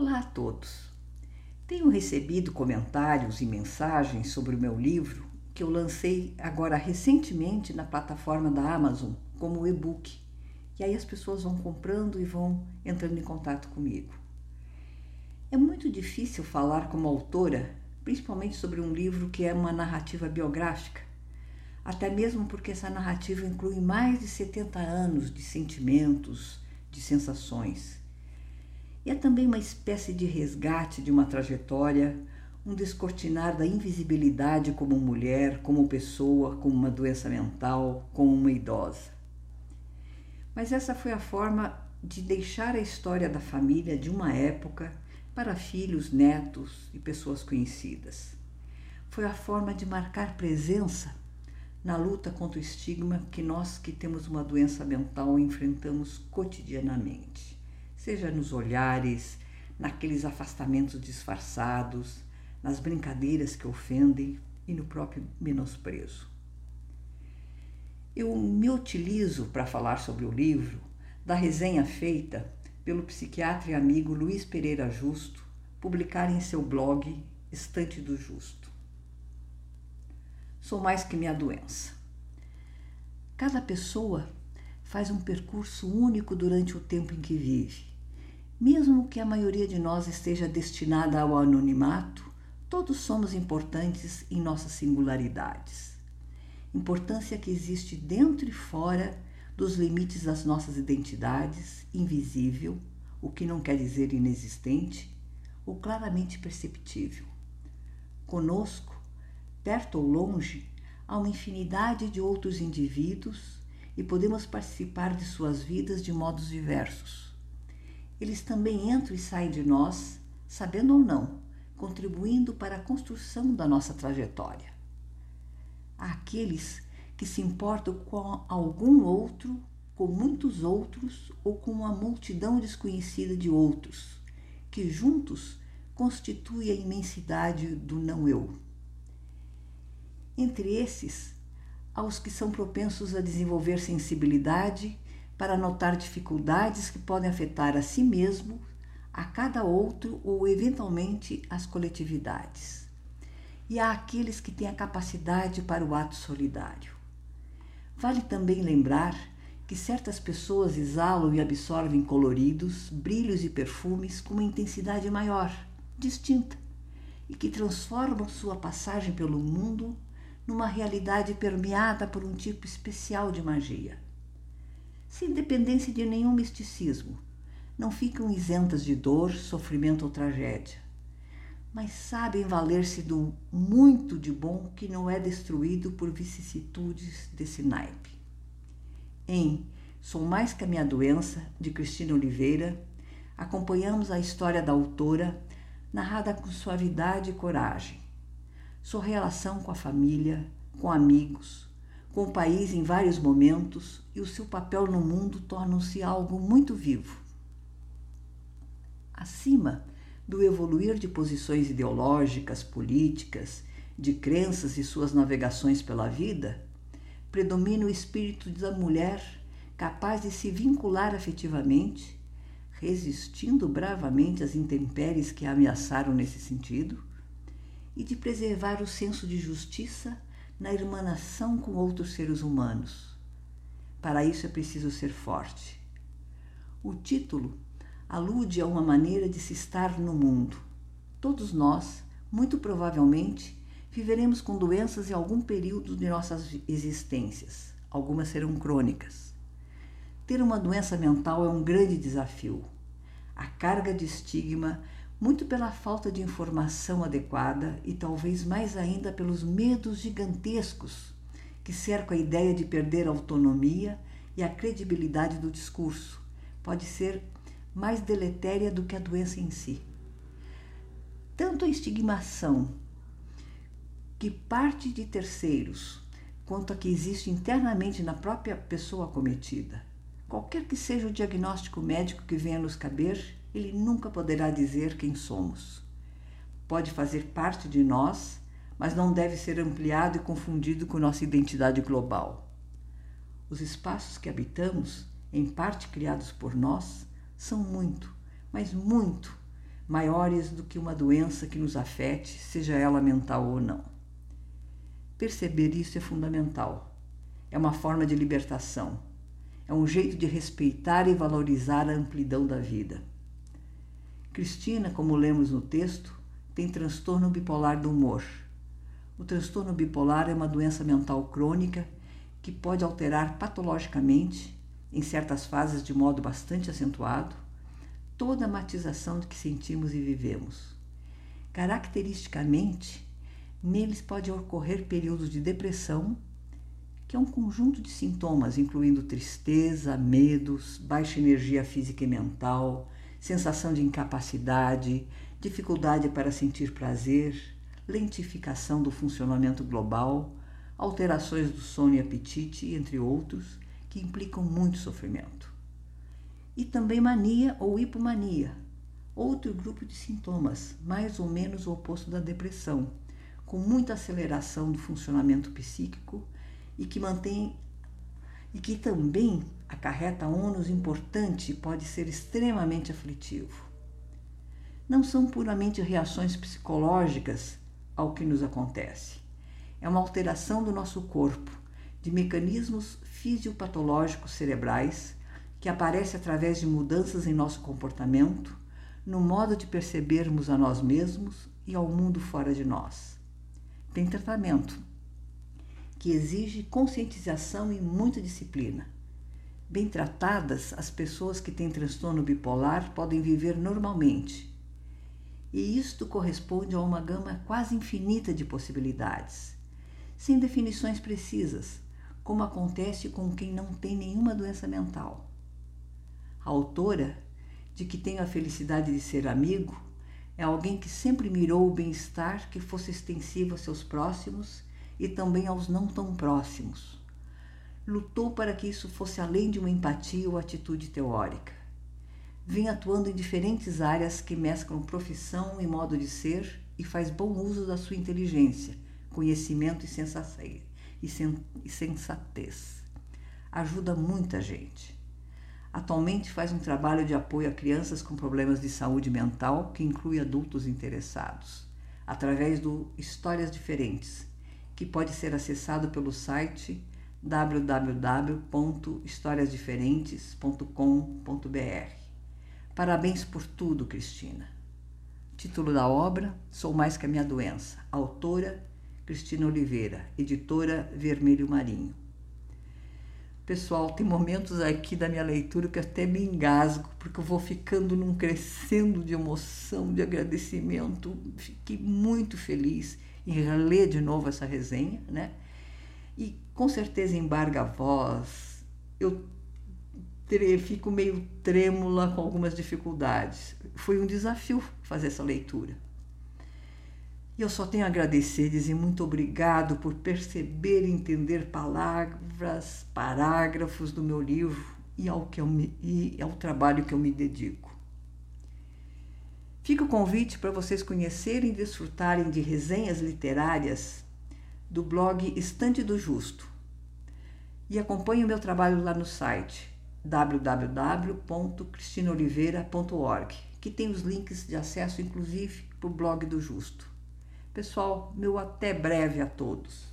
Olá a todos. Tenho recebido comentários e mensagens sobre o meu livro que eu lancei agora recentemente na plataforma da Amazon como e-book. E aí as pessoas vão comprando e vão entrando em contato comigo. É muito difícil falar como autora, principalmente sobre um livro que é uma narrativa biográfica, até mesmo porque essa narrativa inclui mais de 70 anos de sentimentos, de sensações. E é também uma espécie de resgate de uma trajetória, um descortinar da invisibilidade como mulher, como pessoa, como uma doença mental, como uma idosa. Mas essa foi a forma de deixar a história da família de uma época para filhos, netos e pessoas conhecidas. Foi a forma de marcar presença na luta contra o estigma que nós que temos uma doença mental enfrentamos cotidianamente, seja nos olhares, naqueles afastamentos disfarçados, nas brincadeiras que ofendem e no próprio menosprezo. Eu me utilizo para falar sobre o livro da resenha feita pelo psiquiatra e amigo Luiz Pereira Justo, publicar em seu blog Estante do Justo. Sou mais que minha doença. Cada pessoa faz um percurso único durante o tempo em que vive. Mesmo que a maioria de nós esteja destinada ao anonimato, todos somos importantes em nossas singularidades. Importância que existe dentro e fora dos limites das nossas identidades, invisível, o que não quer dizer inexistente, ou claramente perceptível. Conosco, perto ou longe, há uma infinidade de outros indivíduos e podemos participar de suas vidas de modos diversos. Eles também entram e saem de nós, sabendo ou não, contribuindo para a construção da nossa trajetória. Há aqueles que se importam com algum outro, com muitos outros ou com uma multidão desconhecida de outros, que juntos constituem a imensidade do não eu. Entre esses, há os que são propensos a desenvolver sensibilidade para notar dificuldades que podem afetar a si mesmo, a cada outro ou eventualmente as coletividades. E há aqueles que têm a capacidade para o ato solidário. Vale também lembrar que certas pessoas exalam e absorvem coloridos, brilhos e perfumes com uma intensidade maior, distinta, e que transformam sua passagem pelo mundo numa realidade permeada por um tipo especial de magia. Sem dependência de nenhum misticismo, não ficam isentas de dor, sofrimento ou tragédia, mas sabem valer-se do muito de bom que não é destruído por vicissitudes desse naipe. Em Sou Mais Que a Minha Doença, de Cristina Oliveira, acompanhamos a história da autora, narrada com suavidade e coragem. Sua relação com a família, com amigos, com o país em vários momentos e o seu papel no mundo tornam-se algo muito vivo. Acima do evoluir de posições ideológicas, políticas, de crenças e suas navegações pela vida, predomina o espírito da mulher capaz de se vincular afetivamente, resistindo bravamente às intempéries que a ameaçaram nesse sentido, e de preservar o senso de justiça na irmanação com outros seres humanos. Para isso é preciso ser forte. O título alude a uma maneira de se estar no mundo. Todos nós, muito provavelmente, viveremos com doenças em algum período de nossas existências. Algumas serão crônicas. Ter uma doença mental é um grande desafio. A carga de estigma, muito pela falta de informação adequada e talvez mais ainda pelos medos gigantescos que cercam a ideia de perder a autonomia e a credibilidade do discurso, pode ser mais deletéria do que a doença em si. Tanto a estigmação que parte de terceiros, quanto a que existe internamente na própria pessoa acometida. Qualquer que seja o diagnóstico médico que venha nos caber, ele nunca poderá dizer quem somos. Pode fazer parte de nós, mas não deve ser ampliado e confundido com nossa identidade global. Os espaços que habitamos, em parte criados por nós, são muito, mas muito maiores do que uma doença que nos afete, seja ela mental ou não. Perceber isso é fundamental. É uma forma de libertação. É um jeito de respeitar e valorizar a amplidão da vida. Cristina, como lemos no texto, tem transtorno bipolar do humor. O transtorno bipolar é uma doença mental crônica que pode alterar patologicamente, em certas fases de modo bastante acentuado, toda a matização que sentimos e vivemos. Caracteristicamente, neles pode ocorrer períodos de depressão, que é um conjunto de sintomas incluindo tristeza, medos, baixa energia física e mental, sensação de incapacidade, dificuldade para sentir prazer, lentificação do funcionamento global, alterações do sono e apetite, entre outros, que implicam muito sofrimento. E também mania ou hipomania, outro grupo de sintomas, mais ou menos o oposto da depressão, com muita aceleração do funcionamento psíquico e que mantém e que também acarreta ônus importante e pode ser extremamente aflitivo. Não são puramente reações psicológicas ao que nos acontece. É uma alteração do nosso corpo, de mecanismos fisiopatológicos cerebrais que aparece através de mudanças em nosso comportamento, no modo de percebermos a nós mesmos e ao mundo fora de nós. Tem tratamento que exige conscientização e muita disciplina. Bem tratadas, as pessoas que têm transtorno bipolar podem viver normalmente. E isto corresponde a uma gama quase infinita de possibilidades, sem definições precisas, como acontece com quem não tem nenhuma doença mental. A autora, de que tenho a felicidade de ser amigo, é alguém que sempre mirou o bem-estar que fosse extensivo a seus próximos e também aos não tão próximos lutou para que isso fosse além de uma empatia ou atitude teórica. Vem atuando em diferentes áreas que mesclam profissão e modo de ser e faz bom uso da sua inteligência, conhecimento e sensatez. Ajuda muita gente. Atualmente faz um trabalho de apoio a crianças com problemas de saúde mental que inclui adultos interessados, através do Histórias Diferentes, que pode ser acessado pelo site www.historiasdiferentes.com.br. Parabéns por tudo, Cristina. Título da obra: Sou Mais que a Minha Doença. Autora: Cristina Oliveira. Editora Vermelho Marinho. Pessoal, tem momentos aqui da minha leitura que até me engasgo, porque eu vou ficando num crescendo de emoção, de agradecimento. Fiquei muito feliz em ler de novo essa resenha, né? E com certeza embarga a voz. Eu fico meio trêmula com algumas dificuldades. Foi um desafio fazer essa leitura. E eu só tenho a agradecer, dizer muito obrigado por perceber e entender palavras, parágrafos do meu livro e ao, que eu me, e ao trabalho que eu me dedico. Fica o convite para vocês conhecerem e desfrutarem de resenhas literárias do blog Estante do Justo. E acompanhe o meu trabalho lá no site www.cristinoliveira.org, que tem os links de acesso inclusive para o blog do Justo. Pessoal, meu até breve a todos.